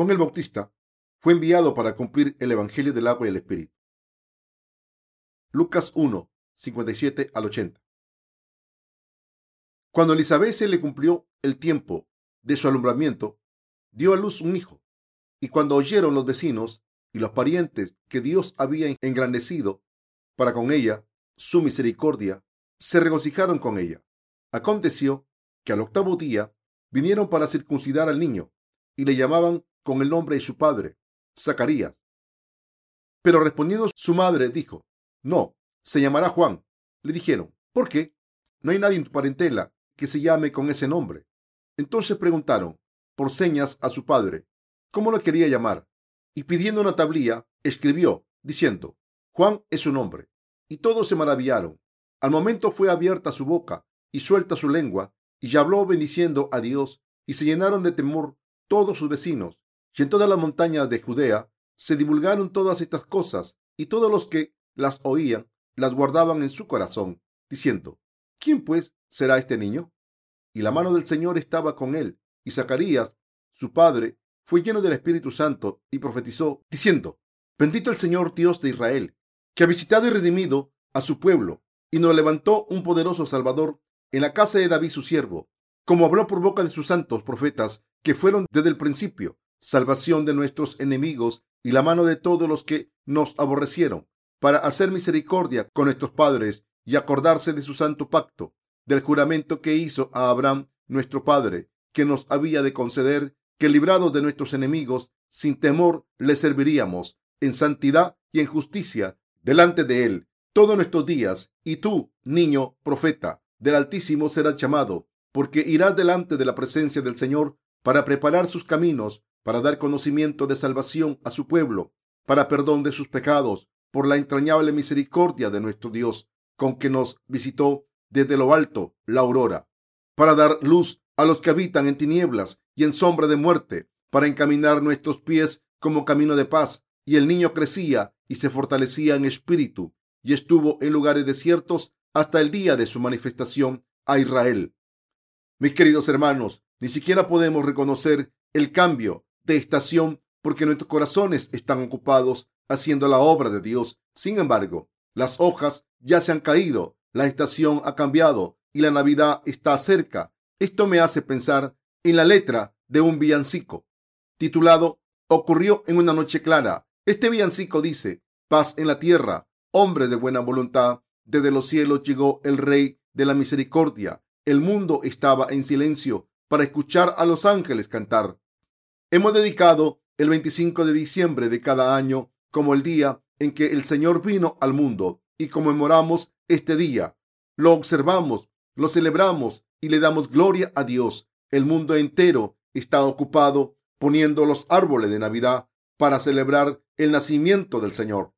Juan el Bautista fue enviado para cumplir el Evangelio del agua y el Espíritu. Lucas 1, 57 al 80. Cuando Elizabeth se le cumplió el tiempo de su alumbramiento, dio a luz un hijo. Y cuando oyeron los vecinos y los parientes que Dios había engrandecido para con ella su misericordia, se regocijaron con ella. Aconteció que al octavo día vinieron para circuncidar al niño y le llamaban con el nombre de su padre, Zacarías. Pero respondiendo su madre dijo, no, se llamará Juan. Le dijeron, ¿por qué? No hay nadie en tu parentela que se llame con ese nombre. Entonces preguntaron, por señas, a su padre, cómo lo quería llamar, y pidiendo una tablilla, escribió, diciendo, Juan es su nombre. Y todos se maravillaron. Al momento fue abierta su boca y suelta su lengua, y habló bendiciendo a Dios, y se llenaron de temor todos sus vecinos. Y en todas las montañas de Judea se divulgaron todas estas cosas, y todos los que las oían las guardaban en su corazón, diciendo, ¿quién pues será este niño? Y la mano del Señor estaba con él, y Zacarías, su padre, fue lleno del Espíritu Santo y profetizó, diciendo, Bendito el Señor Dios de Israel, que ha visitado y redimido a su pueblo, y nos levantó un poderoso Salvador en la casa de David su siervo, como habló por boca de sus santos profetas, que fueron desde el principio, salvación de nuestros enemigos y la mano de todos los que nos aborrecieron, para hacer misericordia con nuestros padres y acordarse de su santo pacto, del juramento que hizo a Abraham nuestro padre, que nos había de conceder que librados de nuestros enemigos, sin temor le serviríamos en santidad y en justicia delante de él todos nuestros días. Y tú, niño profeta del Altísimo, serás llamado, porque irás delante de la presencia del Señor para preparar sus caminos, para dar conocimiento de salvación a su pueblo, para perdón de sus pecados, por la entrañable misericordia de nuestro Dios, con que nos visitó desde lo alto la aurora, para dar luz a los que habitan en tinieblas y en sombra de muerte, para encaminar nuestros pies como camino de paz. Y el niño crecía y se fortalecía en espíritu, y estuvo en lugares desiertos hasta el día de su manifestación a Israel. Mis queridos hermanos, ni siquiera podemos reconocer el cambio de estación porque nuestros corazones están ocupados haciendo la obra de Dios. Sin embargo, las hojas ya se han caído, la estación ha cambiado y la Navidad está cerca. Esto me hace pensar en la letra de un villancico titulado Ocurrió en una noche clara. Este villancico dice, paz en la tierra, hombre de buena voluntad, desde los cielos llegó el Rey de la Misericordia. El mundo estaba en silencio para escuchar a los ángeles cantar. Hemos dedicado el 25 de diciembre de cada año como el día en que el Señor vino al mundo y conmemoramos este día. Lo observamos, lo celebramos y le damos gloria a Dios. El mundo entero está ocupado poniendo los árboles de Navidad para celebrar el nacimiento del Señor.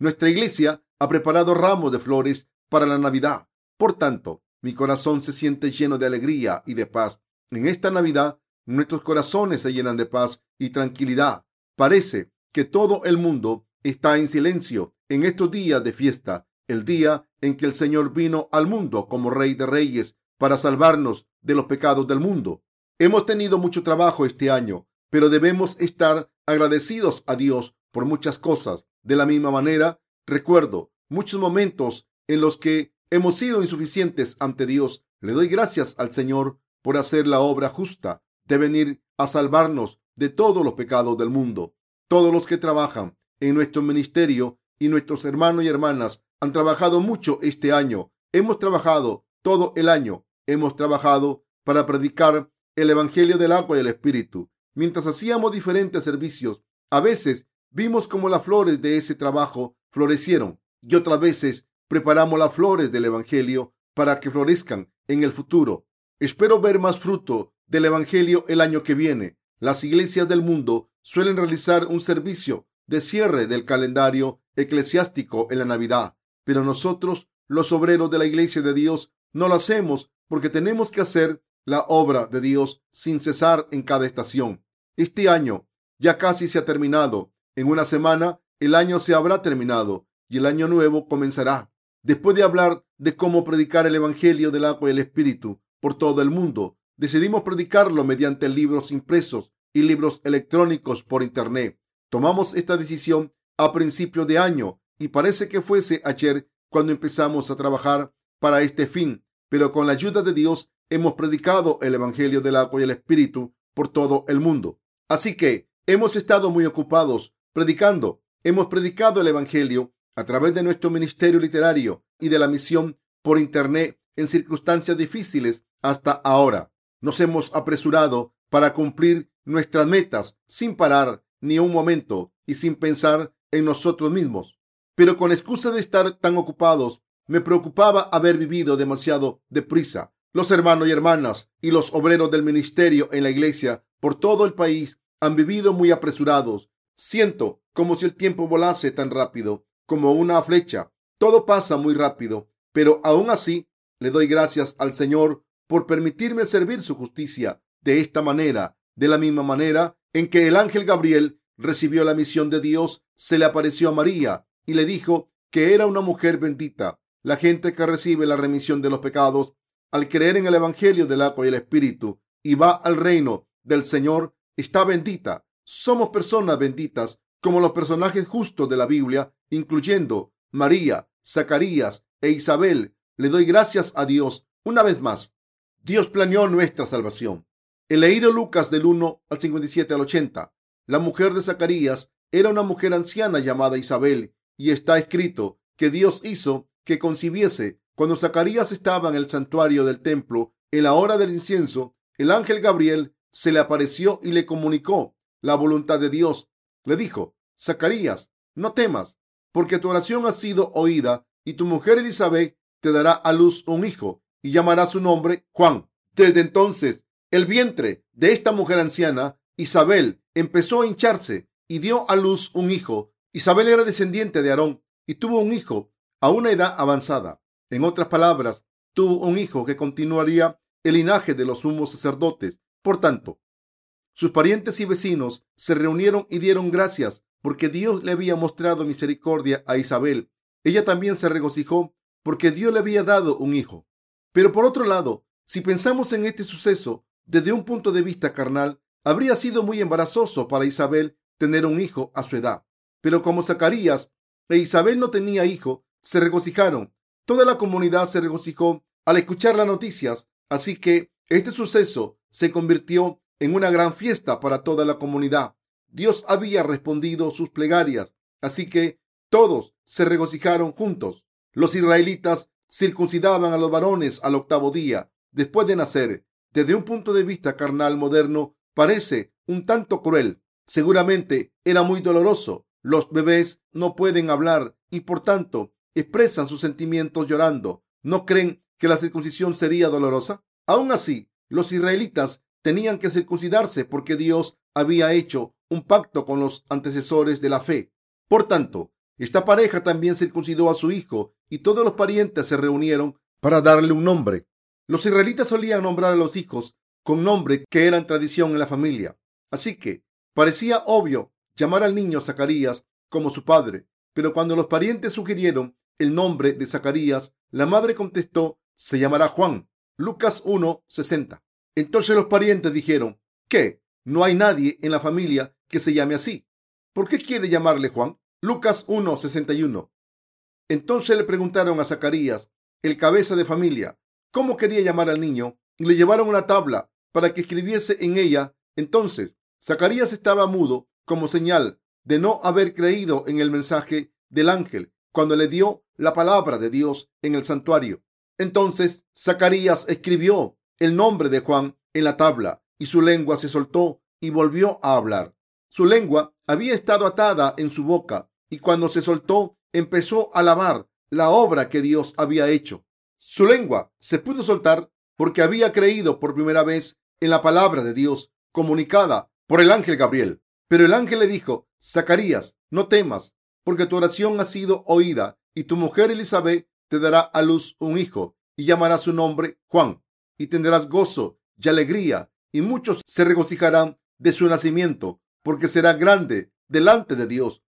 Nuestra iglesia ha preparado ramos de flores para la Navidad. Por tanto, mi corazón se siente lleno de alegría y de paz. En esta Navidad, nuestros corazones se llenan de paz y tranquilidad. Parece que todo el mundo está en silencio en estos días de fiesta, el día en que el Señor vino al mundo como Rey de Reyes para salvarnos de los pecados del mundo. Hemos tenido mucho trabajo este año, pero debemos estar agradecidos a Dios por muchas cosas. De la misma manera, recuerdo muchos momentos en los que hemos sido insuficientes ante Dios. Le doy gracias al Señor por hacer la obra justa de venir a salvarnos de todos los pecados del mundo. Todos los que trabajan en nuestro ministerio y nuestros hermanos y hermanas han trabajado mucho este año. Hemos trabajado todo el año. Hemos trabajado para predicar el Evangelio del agua y el Espíritu. Mientras hacíamos diferentes servicios, a veces vimos como las flores de ese trabajo florecieron y otras veces preparamos las flores del Evangelio para que florezcan en el futuro. Espero ver más fruto del Evangelio el año que viene. Las iglesias del mundo suelen realizar un servicio de cierre del calendario eclesiástico en la Navidad, pero nosotros, los obreros de la iglesia de Dios, no lo hacemos porque tenemos que hacer la obra de Dios sin cesar en cada estación. Este año ya casi se ha terminado. En una semana el año se habrá terminado y el año nuevo comenzará. Después de hablar de cómo predicar el Evangelio del agua y el Espíritu por todo el mundo, decidimos predicarlo mediante libros impresos y libros electrónicos por Internet. Tomamos esta decisión a principio de año y parece que fuese ayer cuando empezamos a trabajar para este fin, pero con la ayuda de Dios hemos predicado el Evangelio del agua y el Espíritu por todo el mundo. Así que hemos estado muy ocupados predicando. Hemos predicado el Evangelio a través de nuestro ministerio literario y de la misión por Internet en circunstancias difíciles hasta ahora. Nos hemos apresurado para cumplir nuestras metas sin parar ni un momento y sin pensar en nosotros mismos. Pero con excusa de estar tan ocupados, me preocupaba haber vivido demasiado deprisa. Los hermanos y hermanas y los obreros del ministerio en la iglesia por todo el país han vivido muy apresurados. Siento como si el tiempo volase tan rápido como una flecha. Todo pasa muy rápido, pero aún así le doy gracias al Señor por permitirme servir su justicia de esta manera, de la misma manera en que el ángel Gabriel recibió la misión de Dios, se le apareció a María y le dijo que era una mujer bendita. La gente que recibe la remisión de los pecados al creer en el Evangelio del agua y el Espíritu y va al reino del Señor está bendita. Somos personas benditas como los personajes justos de la Biblia, incluyendo María, Zacarías e Isabel. Le doy gracias a Dios una vez más. Dios planeó nuestra salvación. He leído Lucas del 1 al 57 al 80. La mujer de Zacarías era una mujer anciana llamada Isabel y está escrito que Dios hizo que concibiese cuando Zacarías estaba en el santuario del templo en la hora del incienso. El ángel Gabriel se le apareció y le comunicó la voluntad de Dios. Le dijo, Zacarías, no temas, porque tu oración ha sido oída y tu mujer Elizabeth te dará a luz un hijo y llamará su nombre Juan. Desde entonces el vientre de esta mujer anciana, Isabel, empezó a hincharse y dio a luz un hijo. Isabel era descendiente de Aarón y tuvo un hijo a una edad avanzada. En otras palabras, tuvo un hijo que continuaría el linaje de los sumos sacerdotes. Por tanto, sus parientes y vecinos se reunieron y dieron gracias porque Dios le había mostrado misericordia a Isabel. Ella también se regocijó porque Dios le había dado un hijo. Pero por otro lado, si pensamos en este suceso, desde un punto de vista carnal, habría sido muy embarazoso para Isabel tener un hijo a su edad. Pero como Zacarías e Isabel no tenía hijo, se regocijaron. Toda la comunidad se regocijó al escuchar las noticias, así que este suceso se convirtió en una gran fiesta para toda la comunidad. Dios había respondido sus plegarias, así que todos se regocijaron juntos. Los israelitas circuncidaban a los varones al octavo día después de nacer desde un punto de vista carnal moderno, parece un tanto cruel. Seguramente era muy doloroso. Los bebés no pueden hablar y por tanto expresan sus sentimientos llorando. ¿No creen que la circuncisión sería dolorosa? Aún así, los israelitas tenían que circuncidarse porque Dios había hecho un pacto con los antecesores de la fe. Por tanto, esta pareja también circuncidó a su hijo y todos los parientes se reunieron para darle un nombre. Los israelitas solían nombrar a los hijos con nombre que eran tradición en la familia. Así que parecía obvio llamar al niño Zacarías como su padre. Pero cuando los parientes sugirieron el nombre de Zacarías, la madre contestó, se llamará Juan. Lucas 1:60. Entonces los parientes dijeron, ¿qué? No hay nadie en la familia que se llame así. ¿Por qué quiere llamarle Juan? Lucas 1:61. Entonces le preguntaron a Zacarías, el cabeza de familia, cómo quería llamar al niño y le llevaron una tabla para que escribiese en ella. Entonces, Zacarías estaba mudo como señal de no haber creído en el mensaje del ángel cuando le dio la palabra de Dios en el santuario. Entonces, Zacarías escribió el nombre de Juan en la tabla y su lengua se soltó y volvió a hablar. Su lengua había estado atada en su boca y cuando se soltó empezó a alabar la obra que Dios había hecho. Su lengua se pudo soltar porque había creído por primera vez en la palabra de Dios comunicada por el ángel Gabriel. Pero el ángel le dijo, Zacarías, no temas, porque tu oración ha sido oída y tu mujer Elizabeth te dará a luz un hijo y llamará su nombre Juan y tendrás gozo y alegría y muchos se regocijarán de su nacimiento porque será grande delante de Dios.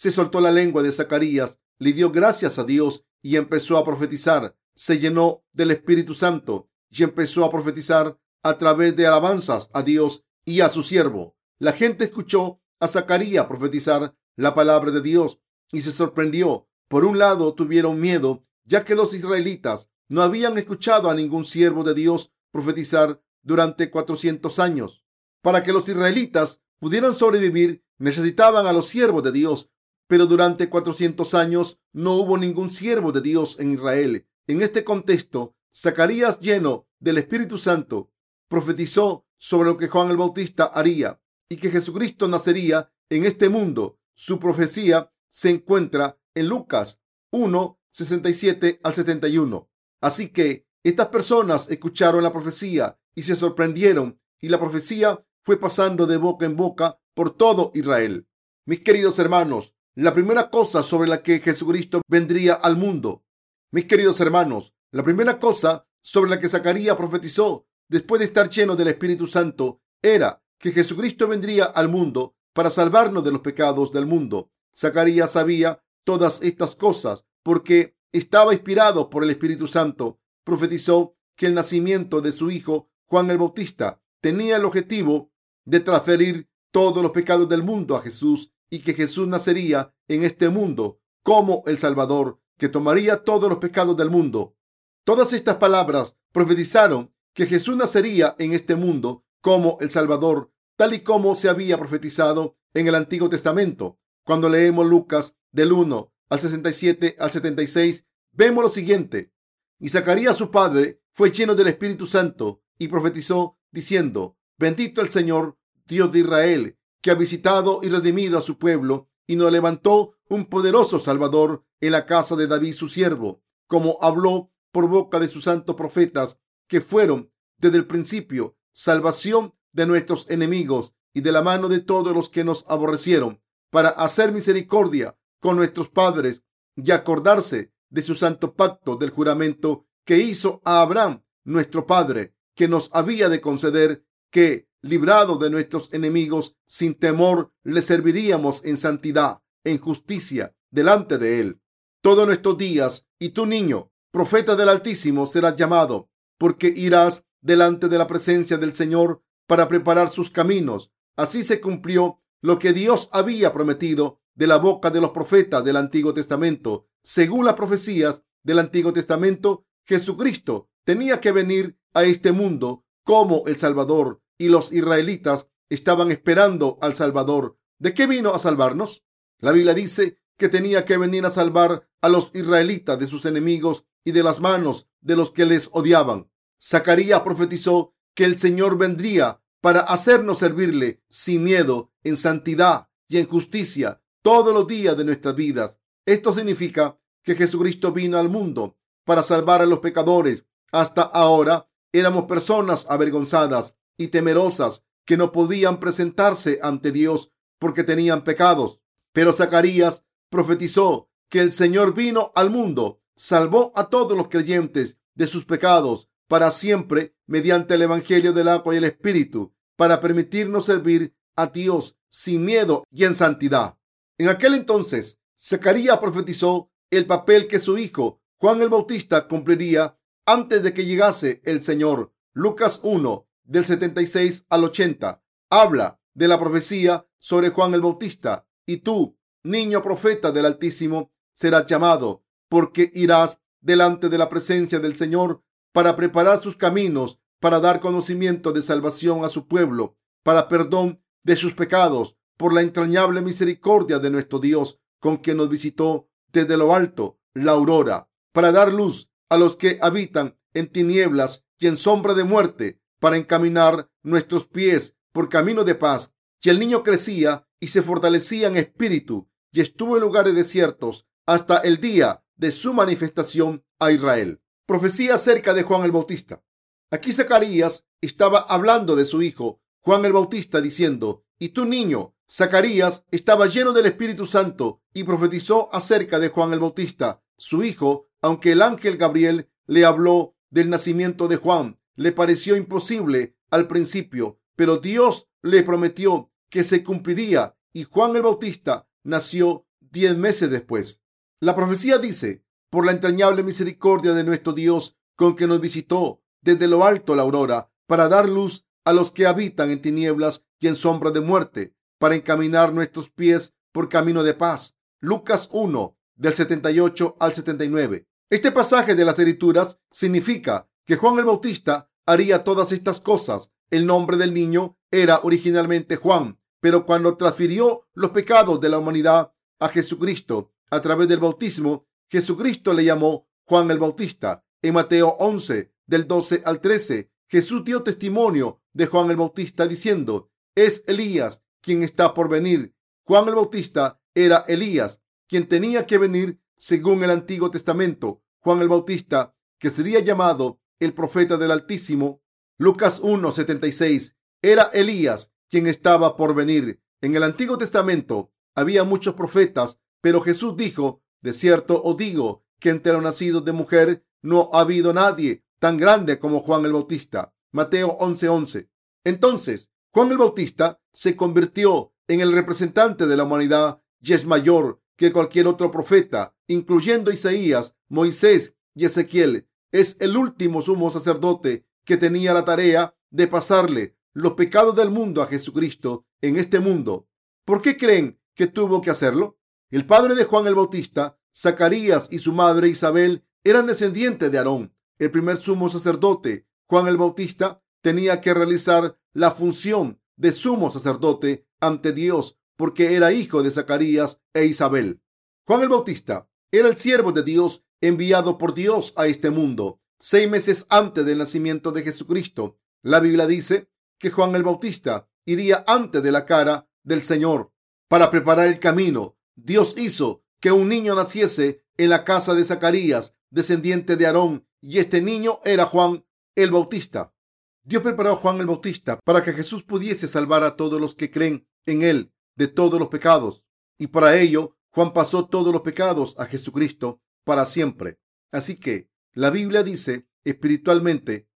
se soltó la lengua de Zacarías, le dio gracias a Dios y empezó a profetizar. Se llenó del Espíritu Santo y empezó a profetizar a través de alabanzas a Dios y a su siervo. La gente escuchó a Zacarías profetizar la palabra de Dios y se sorprendió. Por un lado tuvieron miedo, ya que los israelitas no habían escuchado a ningún siervo de Dios profetizar durante 400 años. Para que los israelitas pudieran sobrevivir, necesitaban a los siervos de Dios, pero durante 400 años no hubo ningún siervo de Dios en Israel. En este contexto, Zacarías, lleno del Espíritu Santo, profetizó sobre lo que Juan el Bautista haría y que Jesucristo nacería en este mundo. Su profecía se encuentra en Lucas 1, 67 al 71. Así que estas personas escucharon la profecía y se sorprendieron y la profecía fue pasando de boca en boca por todo Israel. Mis queridos hermanos, la primera cosa sobre la que Jesucristo vendría al mundo. Mis queridos hermanos, la primera cosa sobre la que Zacarías profetizó después de estar lleno del Espíritu Santo era que Jesucristo vendría al mundo para salvarnos de los pecados del mundo. Zacarías sabía todas estas cosas porque estaba inspirado por el Espíritu Santo. Profetizó que el nacimiento de su hijo Juan el Bautista tenía el objetivo de transferir todos los pecados del mundo a Jesús y que Jesús nacería en este mundo como el Salvador que tomaría todos los pecados del mundo. Todas estas palabras profetizaron que Jesús nacería en este mundo como el Salvador, tal y como se había profetizado en el Antiguo Testamento. Cuando leemos Lucas del 1 al 67 al 76, vemos lo siguiente. Y Zacarías su padre fue lleno del Espíritu Santo y profetizó diciendo, bendito el Señor, Dios de Israel, que ha visitado y redimido a su pueblo y nos levantó un poderoso Salvador en la casa de David su siervo, como habló por boca de sus santos profetas, que fueron desde el principio salvación de nuestros enemigos y de la mano de todos los que nos aborrecieron, para hacer misericordia con nuestros padres y acordarse de su santo pacto del juramento que hizo a Abraham, nuestro padre, que nos había de conceder que, librado de nuestros enemigos, sin temor, le serviríamos en santidad, en justicia, delante de él. Todos nuestros días, y tu niño, profeta del Altísimo, serás llamado, porque irás delante de la presencia del Señor para preparar sus caminos. Así se cumplió lo que Dios había prometido de la boca de los profetas del Antiguo Testamento. Según las profecías del Antiguo Testamento, Jesucristo tenía que venir a este mundo como el Salvador y los israelitas estaban esperando al Salvador. ¿De qué vino a salvarnos? La Biblia dice que tenía que venir a salvar a los israelitas de sus enemigos y de las manos de los que les odiaban. Zacarías profetizó que el Señor vendría para hacernos servirle sin miedo, en santidad y en justicia todos los días de nuestras vidas. Esto significa que Jesucristo vino al mundo para salvar a los pecadores. Hasta ahora éramos personas avergonzadas y temerosas que no podían presentarse ante Dios porque tenían pecados. Pero Zacarías profetizó que el Señor vino al mundo, salvó a todos los creyentes de sus pecados para siempre mediante el Evangelio del agua y el Espíritu, para permitirnos servir a Dios sin miedo y en santidad. En aquel entonces, Zacarías profetizó el papel que su hijo Juan el Bautista cumpliría antes de que llegase el Señor. Lucas 1, del 76 al 80, habla de la profecía sobre Juan el Bautista. Y tú, niño profeta del Altísimo, serás llamado, porque irás delante de la presencia del Señor para preparar sus caminos, para dar conocimiento de salvación a su pueblo, para perdón de sus pecados, por la entrañable misericordia de nuestro Dios, con quien nos visitó desde lo alto la aurora, para dar luz a los que habitan en tinieblas y en sombra de muerte, para encaminar nuestros pies por camino de paz. Y el niño crecía y se fortalecía en espíritu y estuvo en lugares desiertos hasta el día de su manifestación a Israel. Profecía acerca de Juan el Bautista. Aquí Zacarías estaba hablando de su hijo Juan el Bautista diciendo, y tu niño Zacarías estaba lleno del Espíritu Santo y profetizó acerca de Juan el Bautista, su hijo, aunque el ángel Gabriel le habló del nacimiento de Juan. Le pareció imposible al principio, pero Dios le prometió que se cumpliría y Juan el Bautista nació diez meses después. La profecía dice, por la entrañable misericordia de nuestro Dios, con que nos visitó desde lo alto la aurora, para dar luz a los que habitan en tinieblas y en sombra de muerte, para encaminar nuestros pies por camino de paz. Lucas 1, del 78 al 79. Este pasaje de las escrituras significa que Juan el Bautista haría todas estas cosas. El nombre del niño era originalmente Juan, pero cuando transfirió los pecados de la humanidad a Jesucristo a través del bautismo, Jesucristo le llamó Juan el Bautista. En Mateo 11, del 12 al 13, Jesús dio testimonio de Juan el Bautista diciendo, es Elías quien está por venir. Juan el Bautista era Elías, quien tenía que venir según el Antiguo Testamento. Juan el Bautista, que sería llamado el profeta del Altísimo. Lucas 1, 76, era Elías quien estaba por venir. En el Antiguo Testamento había muchos profetas, pero Jesús dijo, de cierto os digo que entre los nacidos de mujer no ha habido nadie tan grande como Juan el Bautista. Mateo 11:11. Entonces, Juan el Bautista se convirtió en el representante de la humanidad y es mayor que cualquier otro profeta, incluyendo Isaías, Moisés y Ezequiel. Es el último sumo sacerdote que tenía la tarea de pasarle los pecados del mundo a Jesucristo en este mundo. ¿Por qué creen que tuvo que hacerlo? El padre de Juan el Bautista, Zacarías y su madre Isabel eran descendientes de Aarón, el primer sumo sacerdote. Juan el Bautista tenía que realizar la función de sumo sacerdote ante Dios porque era hijo de Zacarías e Isabel. Juan el Bautista era el siervo de Dios enviado por Dios a este mundo seis meses antes del nacimiento de Jesucristo. La Biblia dice que Juan el Bautista iría antes de la cara del Señor para preparar el camino. Dios hizo que un niño naciese en la casa de Zacarías, descendiente de Aarón, y este niño era Juan el Bautista. Dios preparó a Juan el Bautista para que Jesús pudiese salvar a todos los que creen en él de todos los pecados. Y para ello, Juan pasó todos los pecados a Jesucristo para siempre. Así que la Biblia dice espiritualmente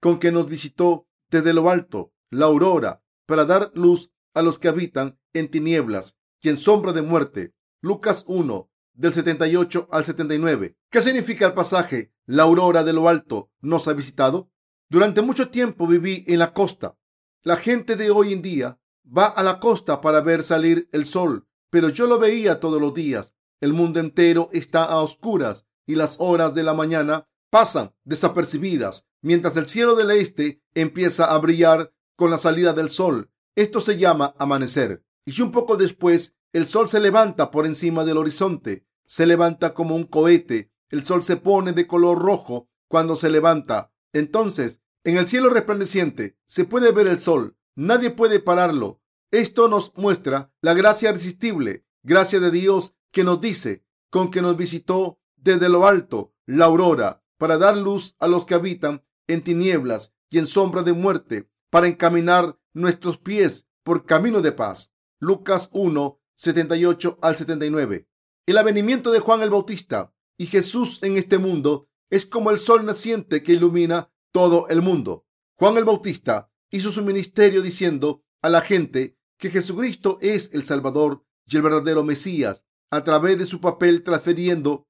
con que nos visitó desde lo alto, la aurora, para dar luz a los que habitan en tinieblas y en sombra de muerte. Lucas 1, del 78 al 79. ¿Qué significa el pasaje? La aurora de lo alto nos ha visitado. Durante mucho tiempo viví en la costa. La gente de hoy en día va a la costa para ver salir el sol, pero yo lo veía todos los días. El mundo entero está a oscuras y las horas de la mañana pasan desapercibidas mientras el cielo del este empieza a brillar con la salida del sol. Esto se llama amanecer. Y un poco después, el sol se levanta por encima del horizonte. Se levanta como un cohete. El sol se pone de color rojo cuando se levanta. Entonces, en el cielo resplandeciente se puede ver el sol. Nadie puede pararlo. Esto nos muestra la gracia irresistible, gracia de Dios que nos dice, con que nos visitó desde lo alto la aurora, para dar luz a los que habitan en tinieblas y en sombra de muerte, para encaminar nuestros pies por camino de paz. Lucas 1, 78 al 79. El avenimiento de Juan el Bautista y Jesús en este mundo es como el sol naciente que ilumina todo el mundo. Juan el Bautista hizo su ministerio diciendo a la gente que Jesucristo es el Salvador y el verdadero Mesías a través de su papel transfiriendo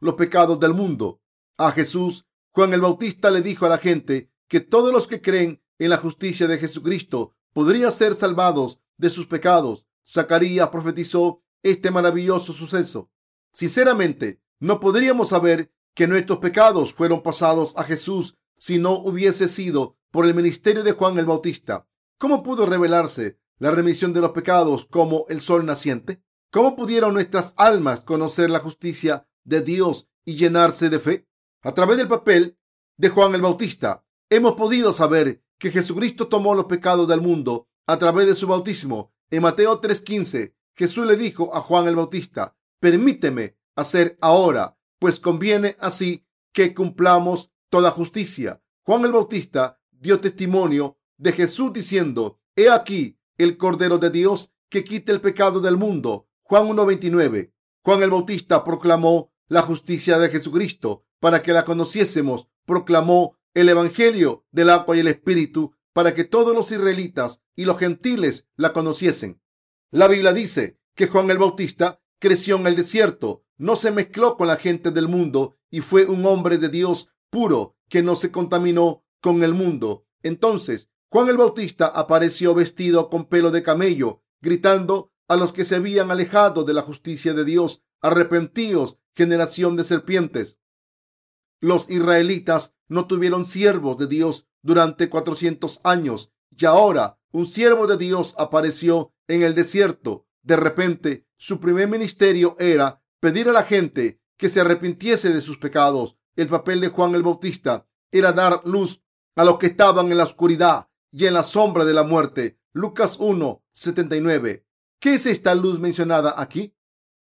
los pecados del mundo a Jesús Juan el Bautista le dijo a la gente que todos los que creen en la justicia de Jesucristo podrían ser salvados de sus pecados. Zacarías profetizó este maravilloso suceso. Sinceramente, no podríamos saber que nuestros pecados fueron pasados a Jesús si no hubiese sido por el ministerio de Juan el Bautista. ¿Cómo pudo revelarse la remisión de los pecados como el sol naciente? ¿Cómo pudieron nuestras almas conocer la justicia de Dios y llenarse de fe? A través del papel de Juan el Bautista, hemos podido saber que Jesucristo tomó los pecados del mundo a través de su bautismo. En Mateo 3:15, Jesús le dijo a Juan el Bautista, permíteme hacer ahora, pues conviene así que cumplamos toda justicia. Juan el Bautista dio testimonio de Jesús diciendo, he aquí el Cordero de Dios que quite el pecado del mundo. Juan 1.29. Juan el Bautista proclamó la justicia de Jesucristo para que la conociésemos. Proclamó el Evangelio del agua y el Espíritu para que todos los israelitas y los gentiles la conociesen. La Biblia dice que Juan el Bautista creció en el desierto, no se mezcló con la gente del mundo y fue un hombre de Dios puro que no se contaminó con el mundo. Entonces, Juan el Bautista apareció vestido con pelo de camello, gritando a los que se habían alejado de la justicia de Dios, arrepentíos, generación de serpientes. Los israelitas no tuvieron siervos de Dios durante cuatrocientos años y ahora un siervo de Dios apareció en el desierto. De repente, su primer ministerio era pedir a la gente que se arrepintiese de sus pecados. El papel de Juan el Bautista era dar luz a los que estaban en la oscuridad y en la sombra de la muerte. Lucas 1, 79. ¿Qué es esta luz mencionada aquí?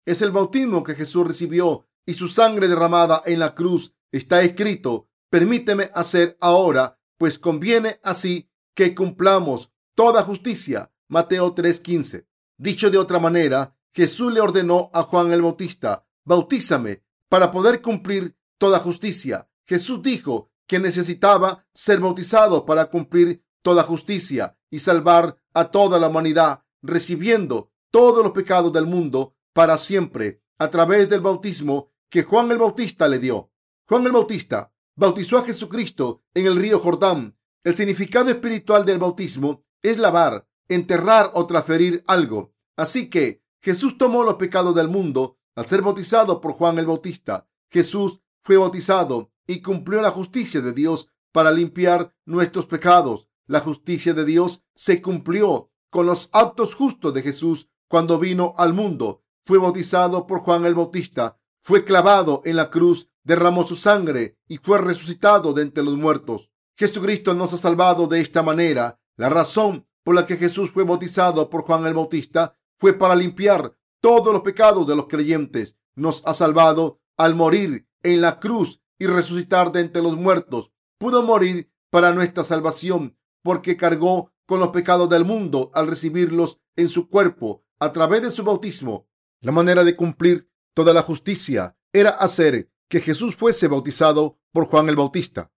Es el bautismo que Jesús recibió y su sangre derramada en la cruz. Está escrito, permíteme hacer ahora, pues conviene así que cumplamos toda justicia. Mateo 3:15. Dicho de otra manera, Jesús le ordenó a Juan el Bautista, bautízame para poder cumplir toda justicia. Jesús dijo que necesitaba ser bautizado para cumplir toda justicia y salvar a toda la humanidad, recibiendo todos los pecados del mundo para siempre a través del bautismo que Juan el Bautista le dio. Juan el Bautista bautizó a Jesucristo en el río Jordán. El significado espiritual del bautismo es lavar, enterrar o transferir algo. Así que Jesús tomó los pecados del mundo al ser bautizado por Juan el Bautista. Jesús fue bautizado y cumplió la justicia de Dios para limpiar nuestros pecados. La justicia de Dios se cumplió con los actos justos de Jesús cuando vino al mundo. Fue bautizado por Juan el Bautista, fue clavado en la cruz, derramó su sangre y fue resucitado de entre los muertos. Jesucristo nos ha salvado de esta manera. La razón por la que Jesús fue bautizado por Juan el Bautista fue para limpiar todos los pecados de los creyentes. Nos ha salvado al morir en la cruz y resucitar de entre los muertos. Pudo morir para nuestra salvación porque cargó con los pecados del mundo al recibirlos en su cuerpo a través de su bautismo. La manera de cumplir toda la justicia era hacer que Jesús fuese bautizado por Juan el Bautista.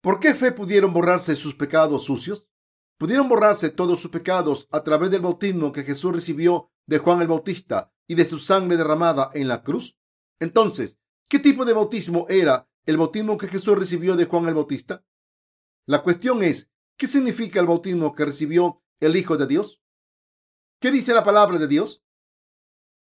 ¿Por qué fe pudieron borrarse sus pecados sucios? Pudieron borrarse todos sus pecados a través del bautismo que Jesús recibió de Juan el Bautista y de su sangre derramada en la cruz. Entonces, ¿qué tipo de bautismo era el bautismo que Jesús recibió de Juan el Bautista? La cuestión es, ¿qué significa el bautismo que recibió el Hijo de Dios? ¿Qué dice la palabra de Dios?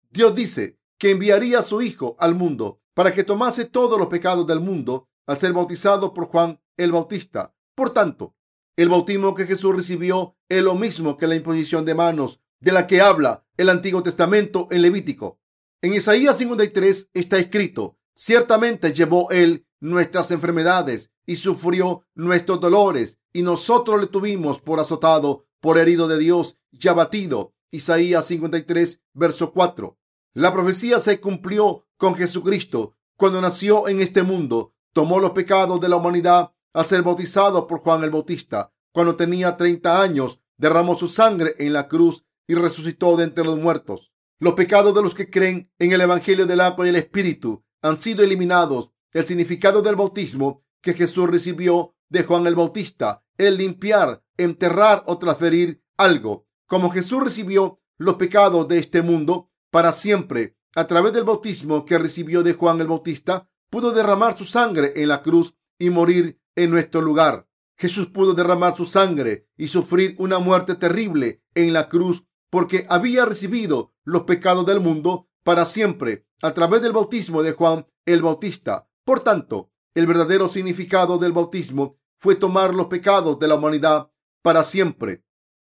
Dios dice que enviaría a su Hijo al mundo para que tomase todos los pecados del mundo al ser bautizado por Juan el Bautista. Por tanto, el bautismo que Jesús recibió es lo mismo que la imposición de manos de la que habla el Antiguo Testamento en Levítico. En Isaías 53 está escrito, ciertamente llevó él nuestras enfermedades y sufrió nuestros dolores, y nosotros le tuvimos por azotado, por herido de Dios y abatido. Isaías 53, verso 4. La profecía se cumplió con Jesucristo cuando nació en este mundo. Tomó los pecados de la humanidad al ser bautizado por Juan el Bautista. Cuando tenía 30 años, derramó su sangre en la cruz y resucitó de entre los muertos. Los pecados de los que creen en el Evangelio del agua y el Espíritu han sido eliminados el significado del bautismo que Jesús recibió de Juan el Bautista, el limpiar, enterrar o transferir algo. Como Jesús recibió los pecados de este mundo para siempre a través del bautismo que recibió de Juan el Bautista, pudo derramar su sangre en la cruz y morir en nuestro lugar. Jesús pudo derramar su sangre y sufrir una muerte terrible en la cruz porque había recibido los pecados del mundo para siempre a través del bautismo de Juan el Bautista. Por tanto, el verdadero significado del bautismo fue tomar los pecados de la humanidad para siempre.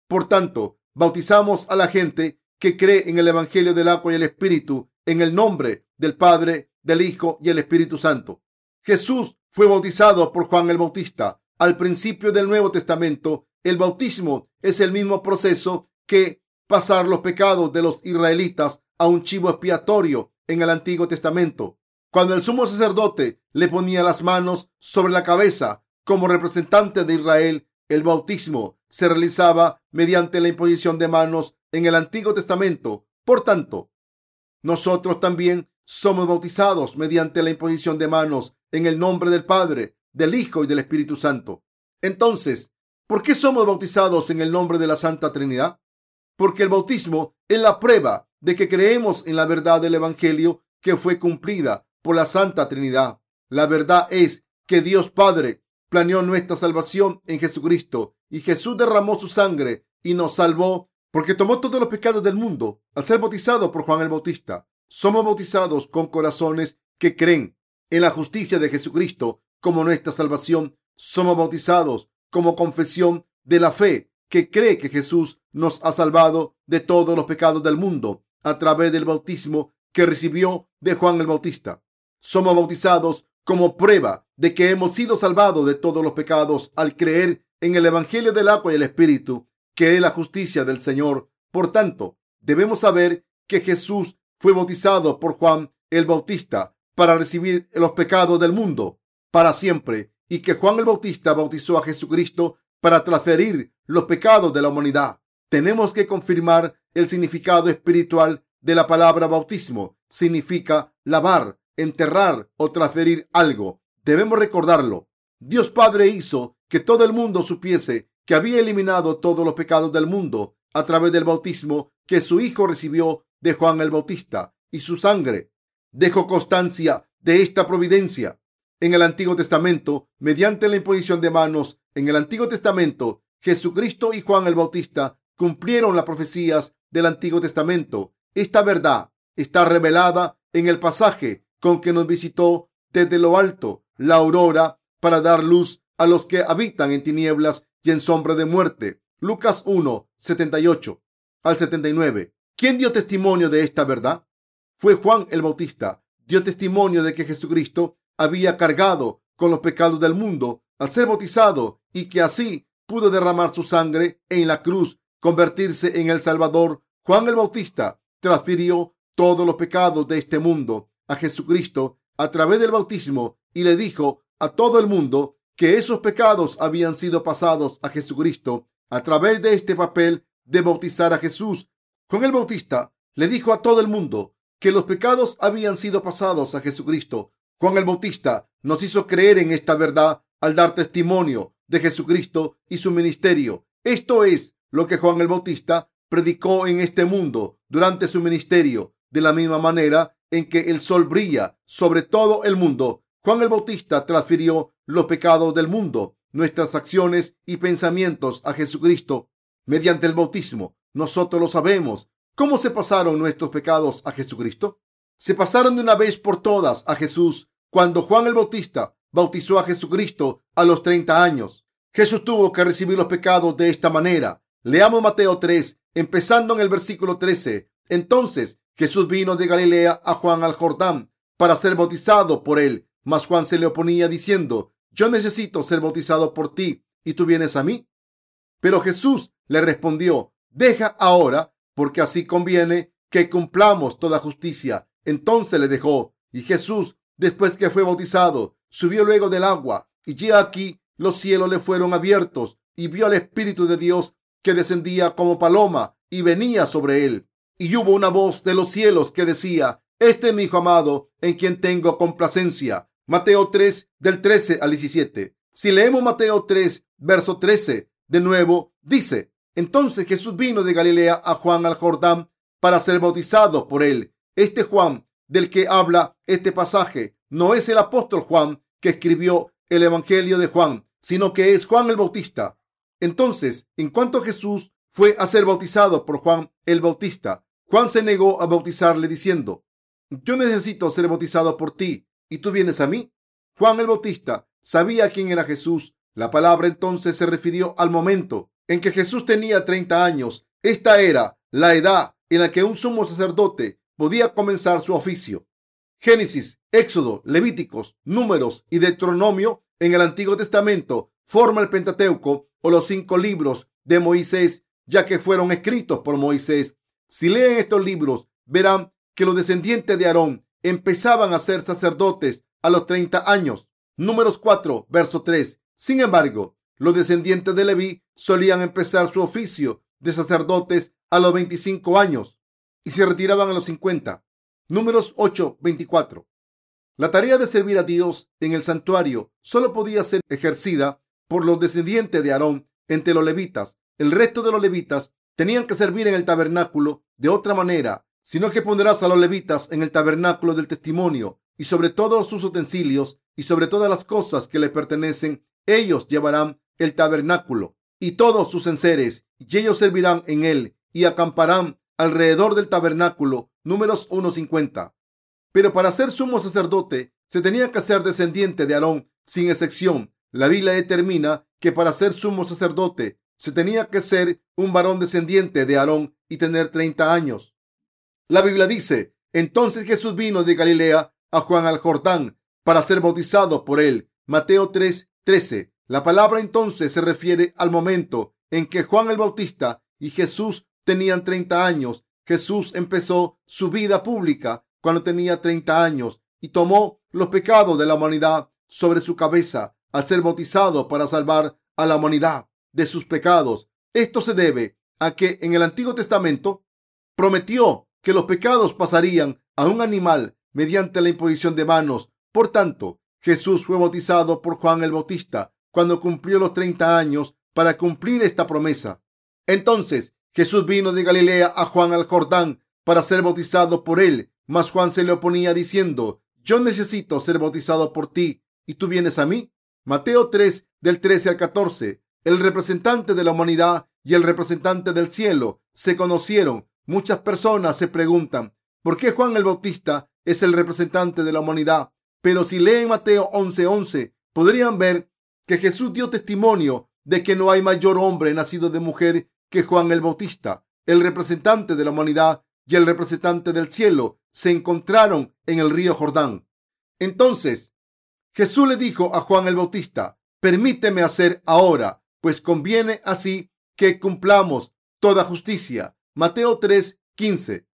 Por tanto, bautizamos a la gente que cree en el Evangelio del agua y el Espíritu en el nombre del Padre, del Hijo y el Espíritu Santo. Jesús fue bautizado por Juan el Bautista. Al principio del Nuevo Testamento, el bautismo es el mismo proceso que pasar los pecados de los israelitas a un chivo expiatorio en el Antiguo Testamento. Cuando el sumo sacerdote le ponía las manos sobre la cabeza como representante de Israel, el bautismo se realizaba mediante la imposición de manos en el Antiguo Testamento. Por tanto, nosotros también somos bautizados mediante la imposición de manos en el nombre del Padre, del Hijo y del Espíritu Santo. Entonces, ¿por qué somos bautizados en el nombre de la Santa Trinidad? Porque el bautismo es la prueba de que creemos en la verdad del Evangelio que fue cumplida por la Santa Trinidad. La verdad es que Dios Padre planeó nuestra salvación en Jesucristo y Jesús derramó su sangre y nos salvó porque tomó todos los pecados del mundo al ser bautizado por Juan el Bautista. Somos bautizados con corazones que creen en la justicia de Jesucristo como nuestra salvación. Somos bautizados como confesión de la fe que cree que Jesús nos ha salvado de todos los pecados del mundo a través del bautismo que recibió de Juan el Bautista. Somos bautizados como prueba de que hemos sido salvados de todos los pecados al creer en el Evangelio del agua y el Espíritu, que es la justicia del Señor. Por tanto, debemos saber que Jesús fue bautizado por Juan el Bautista para recibir los pecados del mundo para siempre y que Juan el Bautista bautizó a Jesucristo para transferir los pecados de la humanidad. Tenemos que confirmar el significado espiritual de la palabra bautismo. Significa lavar, enterrar o transferir algo. Debemos recordarlo. Dios Padre hizo que todo el mundo supiese que había eliminado todos los pecados del mundo a través del bautismo que su Hijo recibió de Juan el Bautista y su sangre. Dejó constancia de esta providencia en el Antiguo Testamento mediante la imposición de manos. En el Antiguo Testamento, Jesucristo y Juan el Bautista cumplieron las profecías del Antiguo Testamento. Esta verdad está revelada en el pasaje con que nos visitó desde lo alto la aurora para dar luz a los que habitan en tinieblas y en sombra de muerte. Lucas 1, 78 al 79. ¿Quién dio testimonio de esta verdad? Fue Juan el Bautista. Dio testimonio de que Jesucristo había cargado con los pecados del mundo al ser bautizado y que así pudo derramar su sangre en la cruz, convertirse en el Salvador. Juan el Bautista transfirió todos los pecados de este mundo a Jesucristo a través del bautismo y le dijo a todo el mundo que esos pecados habían sido pasados a Jesucristo a través de este papel de bautizar a Jesús. Juan el Bautista le dijo a todo el mundo que los pecados habían sido pasados a Jesucristo. Juan el Bautista nos hizo creer en esta verdad al dar testimonio de Jesucristo y su ministerio. Esto es lo que Juan el Bautista predicó en este mundo durante su ministerio, de la misma manera en que el sol brilla sobre todo el mundo. Juan el Bautista transfirió los pecados del mundo, nuestras acciones y pensamientos a Jesucristo mediante el bautismo. Nosotros lo sabemos. ¿Cómo se pasaron nuestros pecados a Jesucristo? Se pasaron de una vez por todas a Jesús cuando Juan el Bautista bautizó a Jesucristo a los 30 años. Jesús tuvo que recibir los pecados de esta manera. Leamos Mateo 3, empezando en el versículo 13. Entonces Jesús vino de Galilea a Juan al Jordán para ser bautizado por él. Mas Juan se le oponía diciendo, yo necesito ser bautizado por ti y tú vienes a mí. Pero Jesús le respondió, deja ahora, porque así conviene que cumplamos toda justicia. Entonces le dejó, y Jesús, después que fue bautizado, subió luego del agua, y ya aquí los cielos le fueron abiertos, y vio al Espíritu de Dios que descendía como paloma y venía sobre él. Y hubo una voz de los cielos que decía, Este es mi Hijo amado, en quien tengo complacencia. Mateo 3, del 13 al 17. Si leemos Mateo 3, verso 13, de nuevo, dice, entonces Jesús vino de Galilea a Juan al Jordán para ser bautizado por él. Este Juan del que habla este pasaje no es el apóstol Juan que escribió el Evangelio de Juan, sino que es Juan el Bautista. Entonces, en cuanto Jesús fue a ser bautizado por Juan el Bautista, Juan se negó a bautizarle diciendo, yo necesito ser bautizado por ti y tú vienes a mí. Juan el Bautista sabía quién era Jesús. La palabra entonces se refirió al momento en que Jesús tenía 30 años. Esta era la edad en la que un sumo sacerdote podía comenzar su oficio. Génesis, Éxodo, Levíticos, Números y Deuteronomio en el Antiguo Testamento forman el Pentateuco o los cinco libros de Moisés, ya que fueron escritos por Moisés. Si leen estos libros, verán que los descendientes de Aarón empezaban a ser sacerdotes a los 30 años. Números 4, verso 3. Sin embargo, los descendientes de Leví solían empezar su oficio de sacerdotes a los 25 años y se retiraban a los 50. Números 8, 24. La tarea de servir a Dios en el santuario solo podía ser ejercida por los descendientes de Aarón entre los levitas. El resto de los levitas tenían que servir en el tabernáculo de otra manera, sino que pondrás a los levitas en el tabernáculo del testimonio y sobre todos sus utensilios y sobre todas las cosas que le pertenecen, ellos llevarán el tabernáculo y todos sus enseres, y ellos servirán en él y acamparán alrededor del tabernáculo. Números 1.50. Pero para ser sumo sacerdote se tenía que ser descendiente de Aarón sin excepción. La Biblia determina que para ser sumo sacerdote se tenía que ser un varón descendiente de Aarón y tener 30 años. La Biblia dice, entonces Jesús vino de Galilea a Juan al Jordán para ser bautizado por él. Mateo 3, 13. La palabra entonces se refiere al momento en que Juan el Bautista y Jesús tenían 30 años. Jesús empezó su vida pública cuando tenía 30 años y tomó los pecados de la humanidad sobre su cabeza al ser bautizado para salvar a la humanidad de sus pecados. Esto se debe a que en el Antiguo Testamento prometió que los pecados pasarían a un animal mediante la imposición de manos. Por tanto, Jesús fue bautizado por Juan el Bautista cuando cumplió los 30 años para cumplir esta promesa. Entonces, Jesús vino de Galilea a Juan al Jordán para ser bautizado por él mas Juan se le oponía diciendo, yo necesito ser bautizado por ti y tú vienes a mí. Mateo 3 del 13 al 14. El representante de la humanidad y el representante del cielo se conocieron. Muchas personas se preguntan, ¿por qué Juan el Bautista es el representante de la humanidad? Pero si leen Mateo 11:11, 11, podrían ver que Jesús dio testimonio de que no hay mayor hombre nacido de mujer que Juan el Bautista. El representante de la humanidad y el representante del cielo se encontraron en el río Jordán. Entonces Jesús le dijo a Juan el Bautista, permíteme hacer ahora, pues conviene así que cumplamos toda justicia. Mateo 3, 15.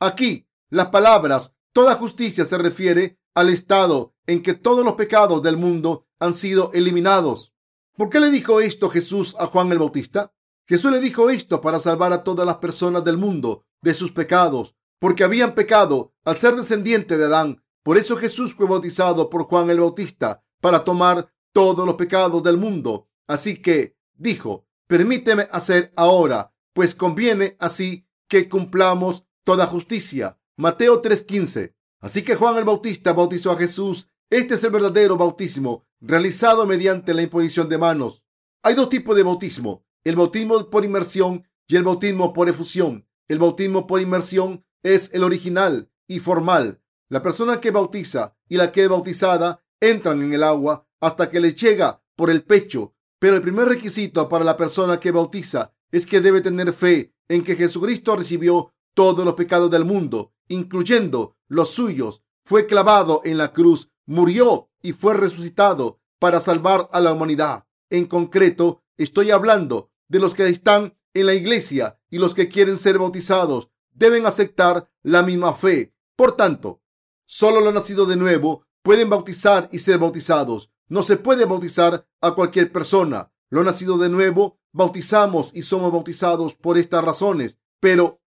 Aquí las palabras toda justicia se refiere al estado en que todos los pecados del mundo han sido eliminados. ¿Por qué le dijo esto Jesús a Juan el Bautista? Jesús le dijo esto para salvar a todas las personas del mundo de sus pecados, porque habían pecado al ser descendiente de Adán. Por eso Jesús fue bautizado por Juan el Bautista para tomar todos los pecados del mundo. Así que dijo, permíteme hacer ahora, pues conviene así que cumplamos toda justicia. Mateo 3:15. Así que Juan el Bautista bautizó a Jesús. Este es el verdadero bautismo realizado mediante la imposición de manos. Hay dos tipos de bautismo, el bautismo por inmersión y el bautismo por efusión. El bautismo por inmersión es el original y formal. La persona que bautiza y la que es bautizada entran en el agua hasta que le llega por el pecho. Pero el primer requisito para la persona que bautiza es que debe tener fe en que Jesucristo recibió todos los pecados del mundo, incluyendo los suyos. Fue clavado en la cruz, murió y fue resucitado para salvar a la humanidad. En concreto, estoy hablando de los que están en la iglesia y los que quieren ser bautizados deben aceptar la misma fe. Por tanto, solo los nacidos de nuevo pueden bautizar y ser bautizados. No se puede bautizar a cualquier persona. Los nacidos de nuevo bautizamos y somos bautizados por estas razones. Pero,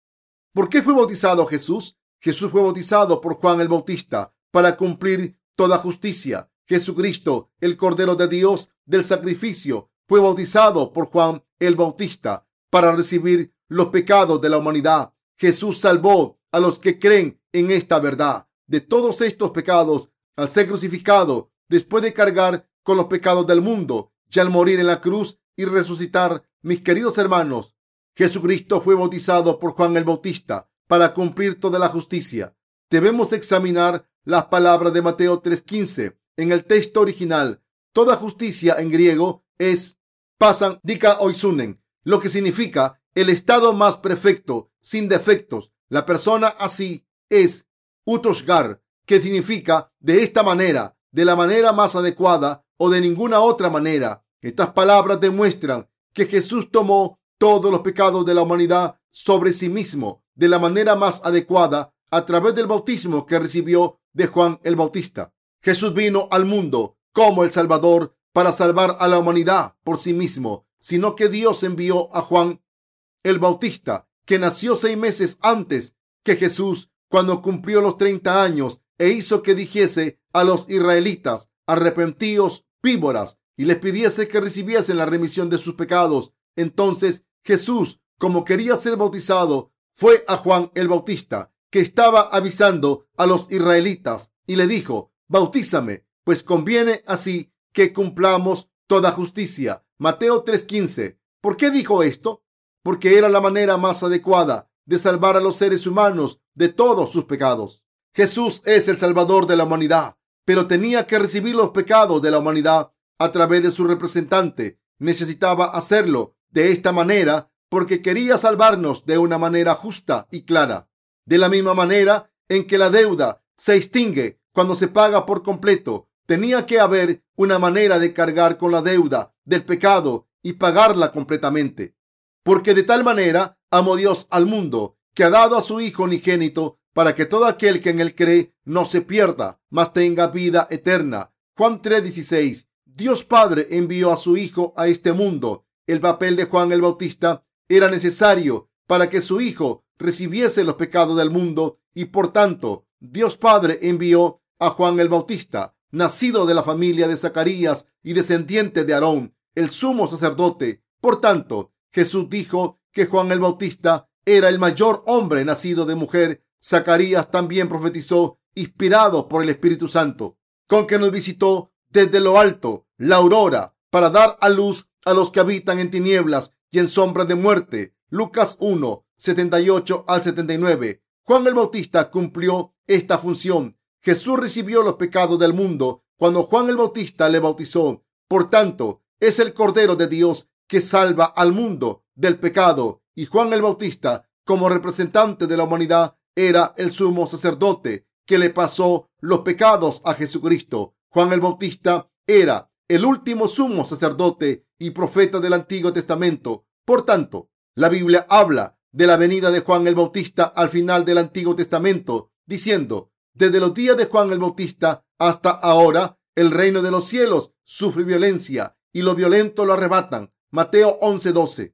¿por qué fue bautizado Jesús? Jesús fue bautizado por Juan el Bautista para cumplir toda justicia. Jesucristo, el Cordero de Dios del sacrificio, fue bautizado por Juan el Bautista para recibir los pecados de la humanidad. Jesús salvó a los que creen en esta verdad de todos estos pecados al ser crucificado, después de cargar con los pecados del mundo y al morir en la cruz y resucitar. Mis queridos hermanos, Jesucristo fue bautizado por Juan el Bautista para cumplir toda la justicia. Debemos examinar las palabras de Mateo 3:15 en el texto original. Toda justicia en griego es pasan dika oisunen, lo que significa el estado más perfecto, sin defectos. La persona así es utoshgar, que significa de esta manera, de la manera más adecuada o de ninguna otra manera. Estas palabras demuestran que Jesús tomó todos los pecados de la humanidad sobre sí mismo de la manera más adecuada a través del bautismo que recibió de Juan el Bautista. Jesús vino al mundo como el Salvador para salvar a la humanidad por sí mismo sino que Dios envió a Juan el Bautista, que nació seis meses antes que Jesús, cuando cumplió los 30 años, e hizo que dijese a los israelitas, arrepentíos, víboras, y les pidiese que recibiesen la remisión de sus pecados. Entonces Jesús, como quería ser bautizado, fue a Juan el Bautista, que estaba avisando a los israelitas, y le dijo, bautízame, pues conviene así que cumplamos toda justicia. Mateo 3:15. ¿Por qué dijo esto? Porque era la manera más adecuada de salvar a los seres humanos de todos sus pecados. Jesús es el Salvador de la humanidad, pero tenía que recibir los pecados de la humanidad a través de su representante. Necesitaba hacerlo de esta manera porque quería salvarnos de una manera justa y clara. De la misma manera en que la deuda se extingue cuando se paga por completo, tenía que haber una manera de cargar con la deuda del pecado y pagarla completamente. Porque de tal manera amó Dios al mundo que ha dado a su Hijo unigénito para que todo aquel que en él cree no se pierda, mas tenga vida eterna. Juan 3:16. Dios Padre envió a su Hijo a este mundo. El papel de Juan el Bautista era necesario para que su Hijo recibiese los pecados del mundo y por tanto Dios Padre envió a Juan el Bautista, nacido de la familia de Zacarías y descendiente de Aarón, el sumo sacerdote. Por tanto, Jesús dijo que Juan el Bautista era el mayor hombre nacido de mujer. Zacarías también profetizó, inspirado por el Espíritu Santo, con que nos visitó desde lo alto la aurora para dar a luz a los que habitan en tinieblas y en sombras de muerte. Lucas 1, 78 al 79. Juan el Bautista cumplió esta función. Jesús recibió los pecados del mundo cuando Juan el Bautista le bautizó. Por tanto, es el Cordero de Dios que salva al mundo del pecado. Y Juan el Bautista, como representante de la humanidad, era el sumo sacerdote que le pasó los pecados a Jesucristo. Juan el Bautista era el último sumo sacerdote y profeta del Antiguo Testamento. Por tanto, la Biblia habla de la venida de Juan el Bautista al final del Antiguo Testamento, diciendo, desde los días de Juan el Bautista hasta ahora, el reino de los cielos sufre violencia y los violentos lo arrebatan. Mateo 11:12.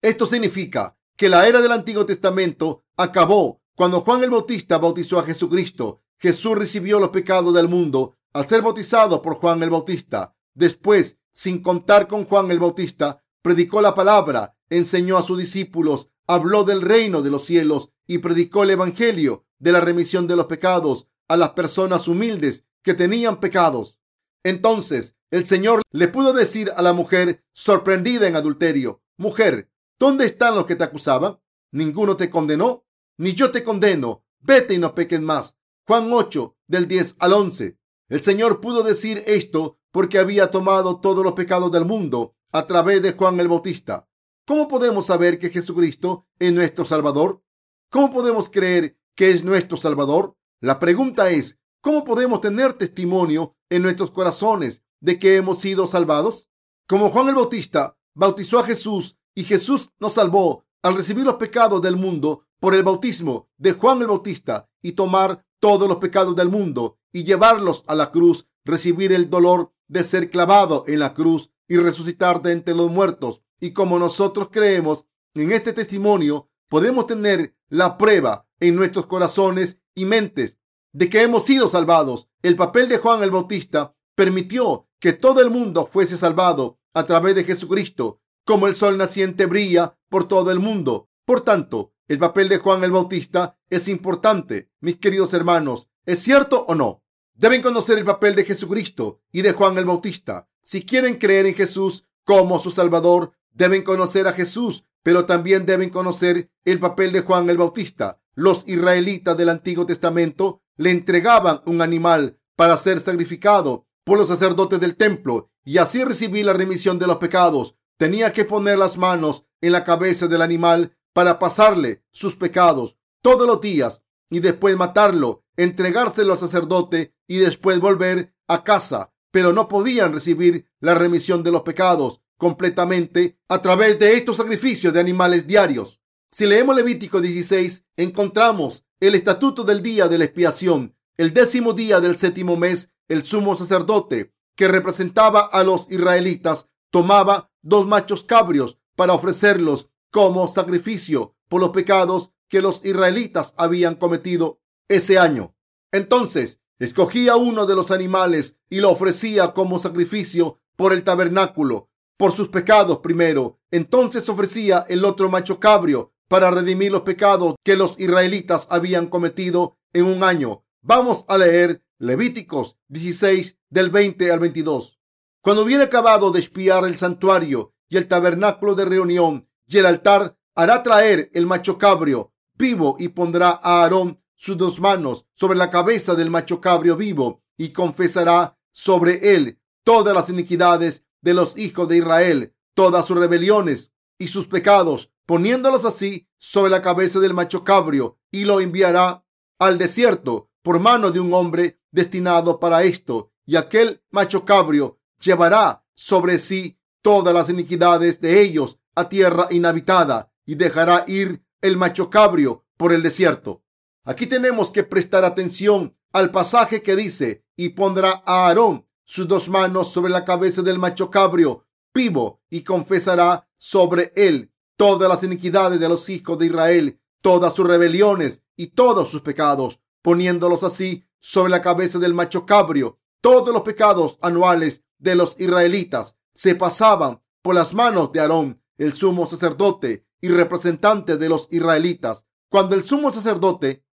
Esto significa que la era del Antiguo Testamento acabó cuando Juan el Bautista bautizó a Jesucristo. Jesús recibió los pecados del mundo al ser bautizado por Juan el Bautista. Después, sin contar con Juan el Bautista, predicó la palabra, enseñó a sus discípulos, habló del reino de los cielos y predicó el Evangelio de la remisión de los pecados a las personas humildes que tenían pecados. Entonces el Señor le pudo decir a la mujer sorprendida en adulterio, mujer, ¿dónde están los que te acusaban? ¿Ninguno te condenó? Ni yo te condeno. Vete y no peques más. Juan 8, del 10 al 11. El Señor pudo decir esto porque había tomado todos los pecados del mundo a través de Juan el Bautista. ¿Cómo podemos saber que Jesucristo es nuestro Salvador? ¿Cómo podemos creer que es nuestro Salvador? La pregunta es, ¿cómo podemos tener testimonio en nuestros corazones de que hemos sido salvados? Como Juan el Bautista bautizó a Jesús y Jesús nos salvó al recibir los pecados del mundo por el bautismo de Juan el Bautista y tomar todos los pecados del mundo y llevarlos a la cruz, recibir el dolor de ser clavado en la cruz y resucitar de entre los muertos. Y como nosotros creemos en este testimonio, podemos tener la prueba en nuestros corazones y mentes de que hemos sido salvados. El papel de Juan el Bautista permitió que todo el mundo fuese salvado a través de Jesucristo, como el sol naciente brilla por todo el mundo. Por tanto, el papel de Juan el Bautista es importante, mis queridos hermanos. ¿Es cierto o no? Deben conocer el papel de Jesucristo y de Juan el Bautista. Si quieren creer en Jesús como su Salvador, deben conocer a Jesús, pero también deben conocer el papel de Juan el Bautista. Los israelitas del Antiguo Testamento le entregaban un animal para ser sacrificado por los sacerdotes del templo y así recibir la remisión de los pecados. Tenía que poner las manos en la cabeza del animal para pasarle sus pecados todos los días y después matarlo, entregárselo al sacerdote y después volver a casa. Pero no podían recibir la remisión de los pecados completamente a través de estos sacrificios de animales diarios. Si leemos Levítico 16, encontramos el estatuto del día de la expiación. El décimo día del séptimo mes, el sumo sacerdote, que representaba a los israelitas, tomaba dos machos cabrios para ofrecerlos como sacrificio por los pecados que los israelitas habían cometido ese año. Entonces escogía uno de los animales y lo ofrecía como sacrificio por el tabernáculo, por sus pecados primero. Entonces ofrecía el otro macho cabrio para redimir los pecados que los israelitas habían cometido en un año. Vamos a leer Levíticos 16 del 20 al 22. Cuando hubiera acabado de espiar el santuario y el tabernáculo de reunión y el altar, hará traer el macho cabrio vivo y pondrá a Aarón sus dos manos sobre la cabeza del macho cabrio vivo y confesará sobre él todas las iniquidades de los hijos de Israel, todas sus rebeliones y sus pecados, poniéndolos así sobre la cabeza del macho cabrio y lo enviará al desierto por mano de un hombre destinado para esto. Y aquel macho cabrio llevará sobre sí todas las iniquidades de ellos a tierra inhabitada y dejará ir el macho cabrio por el desierto. Aquí tenemos que prestar atención al pasaje que dice, y pondrá a Aarón sus dos manos sobre la cabeza del macho cabrio vivo y confesará sobre él todas las iniquidades de los hijos de Israel, todas sus rebeliones y todos sus pecados, poniéndolos así sobre la cabeza del macho cabrio. Todos los pecados anuales de los israelitas se pasaban por las manos de Aarón, el sumo sacerdote y representante de los israelitas. Cuando el sumo sacerdote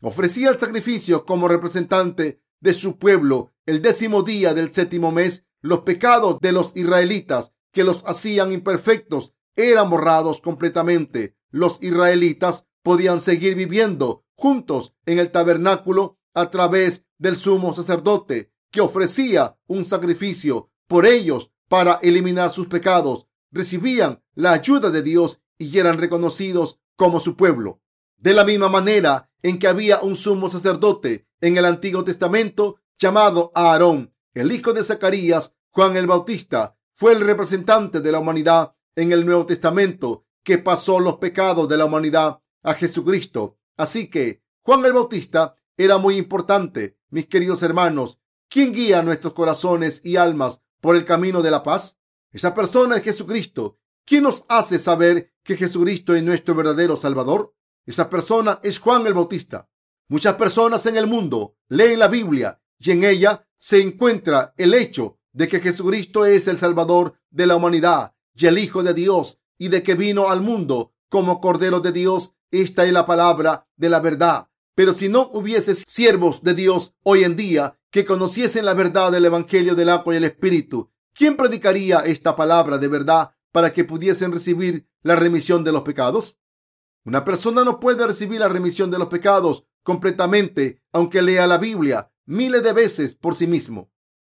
ofrecía el sacrificio como representante de su pueblo el décimo día del séptimo mes, los pecados de los israelitas que los hacían imperfectos eran borrados completamente. Los israelitas podían seguir viviendo juntos en el tabernáculo a través del sumo sacerdote que ofrecía un sacrificio por ellos para eliminar sus pecados. Recibían la ayuda de Dios y eran reconocidos como su pueblo. De la misma manera en que había un sumo sacerdote en el Antiguo Testamento llamado Aarón, el hijo de Zacarías, Juan el Bautista, fue el representante de la humanidad en el Nuevo Testamento que pasó los pecados de la humanidad a Jesucristo. Así que Juan el Bautista era muy importante, mis queridos hermanos. ¿Quién guía nuestros corazones y almas por el camino de la paz? Esa persona es Jesucristo. ¿Quién nos hace saber que Jesucristo es nuestro verdadero Salvador? Esa persona es Juan el Bautista. Muchas personas en el mundo leen la Biblia y en ella se encuentra el hecho de que Jesucristo es el Salvador de la humanidad y el Hijo de Dios y de que vino al mundo como Cordero de Dios. Esta es la palabra de la verdad. Pero si no hubiese siervos de Dios hoy en día que conociesen la verdad del Evangelio del agua y el Espíritu, ¿quién predicaría esta palabra de verdad para que pudiesen recibir la remisión de los pecados? Una persona no puede recibir la remisión de los pecados completamente, aunque lea la Biblia miles de veces por sí mismo.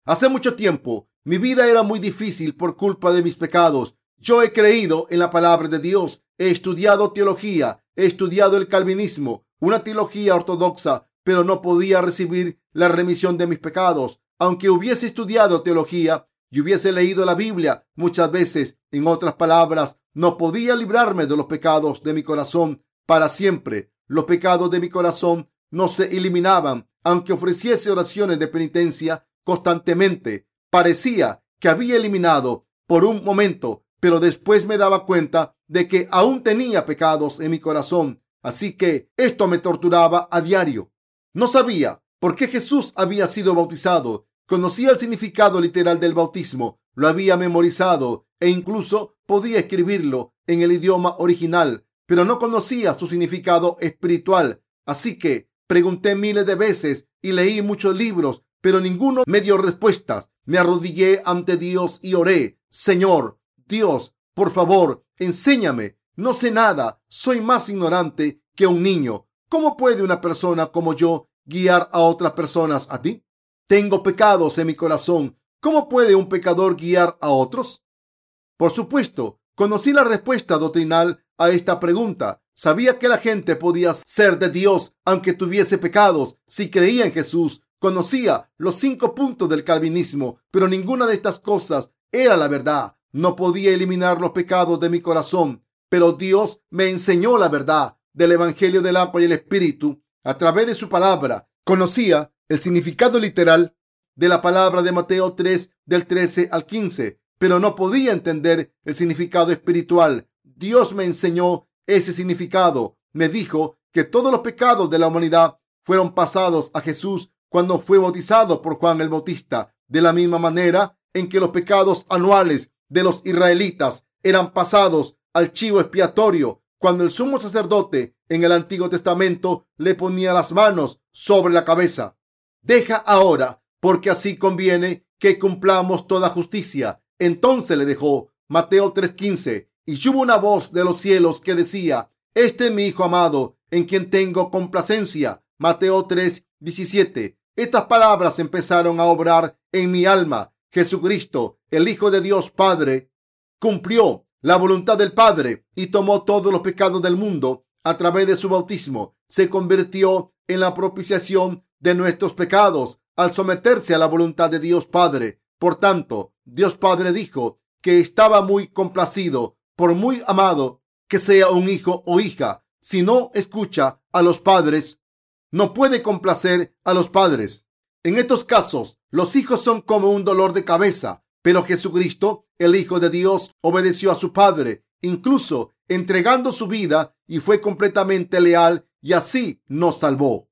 Hace mucho tiempo, mi vida era muy difícil por culpa de mis pecados. Yo he creído en la palabra de Dios, he estudiado teología, he estudiado el calvinismo, una teología ortodoxa, pero no podía recibir la remisión de mis pecados. Aunque hubiese estudiado teología y hubiese leído la Biblia muchas veces, en otras palabras, no podía librarme de los pecados de mi corazón para siempre. Los pecados de mi corazón no se eliminaban, aunque ofreciese oraciones de penitencia constantemente. Parecía que había eliminado por un momento, pero después me daba cuenta de que aún tenía pecados en mi corazón. Así que esto me torturaba a diario. No sabía por qué Jesús había sido bautizado. Conocía el significado literal del bautismo, lo había memorizado e incluso podía escribirlo en el idioma original, pero no conocía su significado espiritual. Así que pregunté miles de veces y leí muchos libros, pero ninguno me dio respuestas. Me arrodillé ante Dios y oré, Señor, Dios, por favor, enséñame. No sé nada, soy más ignorante que un niño. ¿Cómo puede una persona como yo guiar a otras personas a ti? Tengo pecados en mi corazón. ¿Cómo puede un pecador guiar a otros? Por supuesto, conocí la respuesta doctrinal a esta pregunta. Sabía que la gente podía ser de Dios aunque tuviese pecados si creía en Jesús. Conocía los cinco puntos del calvinismo, pero ninguna de estas cosas era la verdad. No podía eliminar los pecados de mi corazón, pero Dios me enseñó la verdad del Evangelio del agua y el Espíritu a través de su palabra. Conocía el significado literal de la palabra de Mateo 3 del 13 al 15. pero no podía entender el significado espiritual. Dios me enseñó ese significado. Me dijo que todos los pecados de la humanidad fueron pasados a Jesús cuando fue bautizado por Juan el Bautista, de la misma manera en que los pecados anuales de los israelitas eran pasados al chivo expiatorio cuando el sumo sacerdote en el Antiguo Testamento le ponía las manos sobre la cabeza. Deja ahora, porque así conviene que cumplamos toda justicia. Entonces le dejó Mateo 3:15 y hubo una voz de los cielos que decía, Este es mi Hijo amado, en quien tengo complacencia. Mateo 3:17. Estas palabras empezaron a obrar en mi alma. Jesucristo, el Hijo de Dios Padre, cumplió la voluntad del Padre y tomó todos los pecados del mundo a través de su bautismo. Se convirtió en la propiciación de nuestros pecados al someterse a la voluntad de Dios Padre. Por tanto, Dios Padre dijo que estaba muy complacido por muy amado que sea un hijo o hija. Si no escucha a los padres, no puede complacer a los padres. En estos casos, los hijos son como un dolor de cabeza, pero Jesucristo, el Hijo de Dios, obedeció a su Padre, incluso entregando su vida y fue completamente leal y así nos salvó.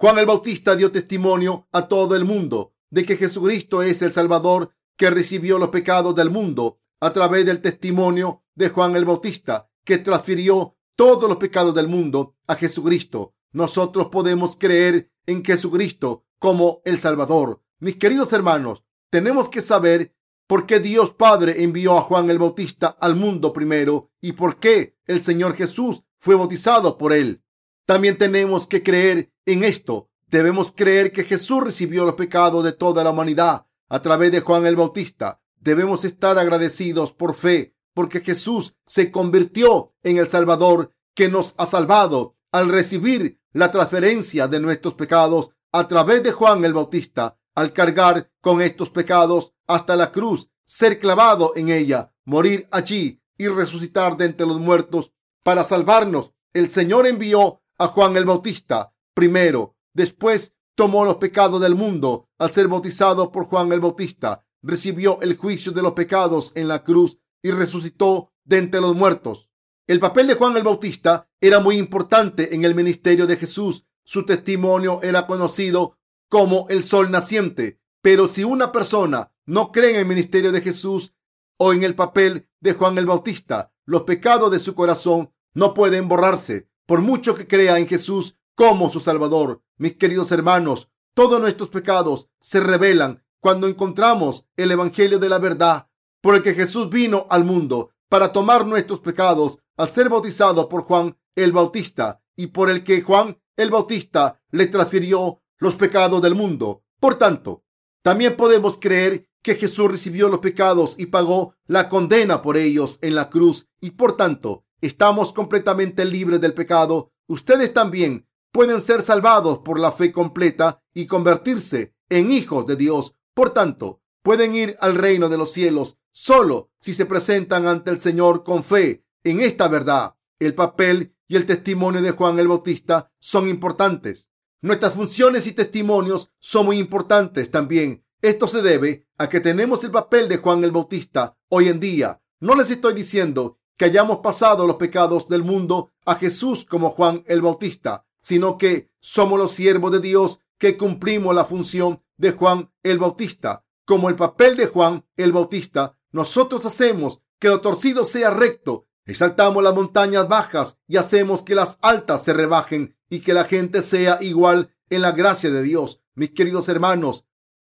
Juan el Bautista dio testimonio a todo el mundo de que Jesucristo es el Salvador que recibió los pecados del mundo a través del testimonio de Juan el Bautista, que transfirió todos los pecados del mundo a Jesucristo. Nosotros podemos creer en Jesucristo como el Salvador. Mis queridos hermanos, tenemos que saber por qué Dios Padre envió a Juan el Bautista al mundo primero y por qué el Señor Jesús fue bautizado por él. También tenemos que creer en esto. Debemos creer que Jesús recibió los pecados de toda la humanidad a través de Juan el Bautista. Debemos estar agradecidos por fe porque Jesús se convirtió en el Salvador que nos ha salvado al recibir la transferencia de nuestros pecados a través de Juan el Bautista, al cargar con estos pecados hasta la cruz, ser clavado en ella, morir allí y resucitar de entre los muertos para salvarnos. El Señor envió a Juan el Bautista primero, después tomó los pecados del mundo al ser bautizado por Juan el Bautista, recibió el juicio de los pecados en la cruz y resucitó de entre los muertos. El papel de Juan el Bautista era muy importante en el ministerio de Jesús. Su testimonio era conocido como el sol naciente. Pero si una persona no cree en el ministerio de Jesús o en el papel de Juan el Bautista, los pecados de su corazón no pueden borrarse, por mucho que crea en Jesús como su Salvador. Mis queridos hermanos, todos nuestros pecados se revelan cuando encontramos el Evangelio de la verdad, por el que Jesús vino al mundo para tomar nuestros pecados al ser bautizado por Juan el Bautista y por el que Juan el Bautista le transfirió los pecados del mundo. Por tanto, también podemos creer que Jesús recibió los pecados y pagó la condena por ellos en la cruz y por tanto estamos completamente libres del pecado. Ustedes también pueden ser salvados por la fe completa y convertirse en hijos de Dios. Por tanto, pueden ir al reino de los cielos solo si se presentan ante el Señor con fe en esta verdad, el papel y el testimonio de Juan el Bautista son importantes. Nuestras funciones y testimonios son muy importantes también. Esto se debe a que tenemos el papel de Juan el Bautista hoy en día. No les estoy diciendo que hayamos pasado los pecados del mundo a Jesús como Juan el Bautista, sino que somos los siervos de Dios que cumplimos la función de Juan el Bautista. Como el papel de Juan el Bautista, nosotros hacemos que lo torcido sea recto Exaltamos las montañas bajas y hacemos que las altas se rebajen y que la gente sea igual en la gracia de Dios. Mis queridos hermanos,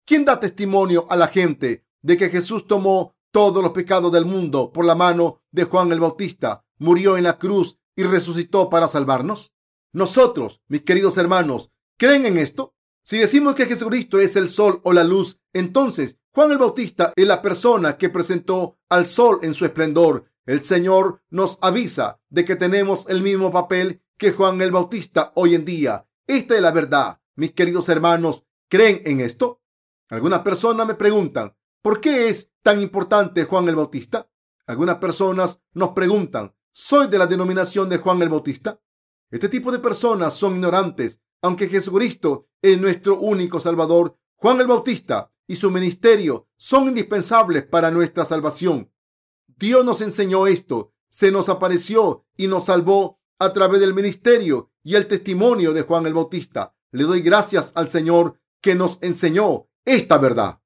¿quién da testimonio a la gente de que Jesús tomó todos los pecados del mundo por la mano de Juan el Bautista, murió en la cruz y resucitó para salvarnos? Nosotros, mis queridos hermanos, ¿creen en esto? Si decimos que Jesucristo es el sol o la luz, entonces Juan el Bautista es la persona que presentó al sol en su esplendor el Señor nos avisa de que tenemos el mismo papel que Juan el Bautista hoy en día. Esta es la verdad. Mis queridos hermanos, ¿creen en esto? Algunas personas me preguntan, ¿por qué es tan importante Juan el Bautista? Algunas personas nos preguntan, ¿soy de la denominación de Juan el Bautista? Este tipo de personas son ignorantes. Aunque Jesucristo es nuestro único Salvador, Juan el Bautista y su ministerio son indispensables para nuestra salvación. Dios nos enseñó esto, se nos apareció y nos salvó a través del ministerio y el testimonio de Juan el Bautista. Le doy gracias al Señor que nos enseñó esta verdad.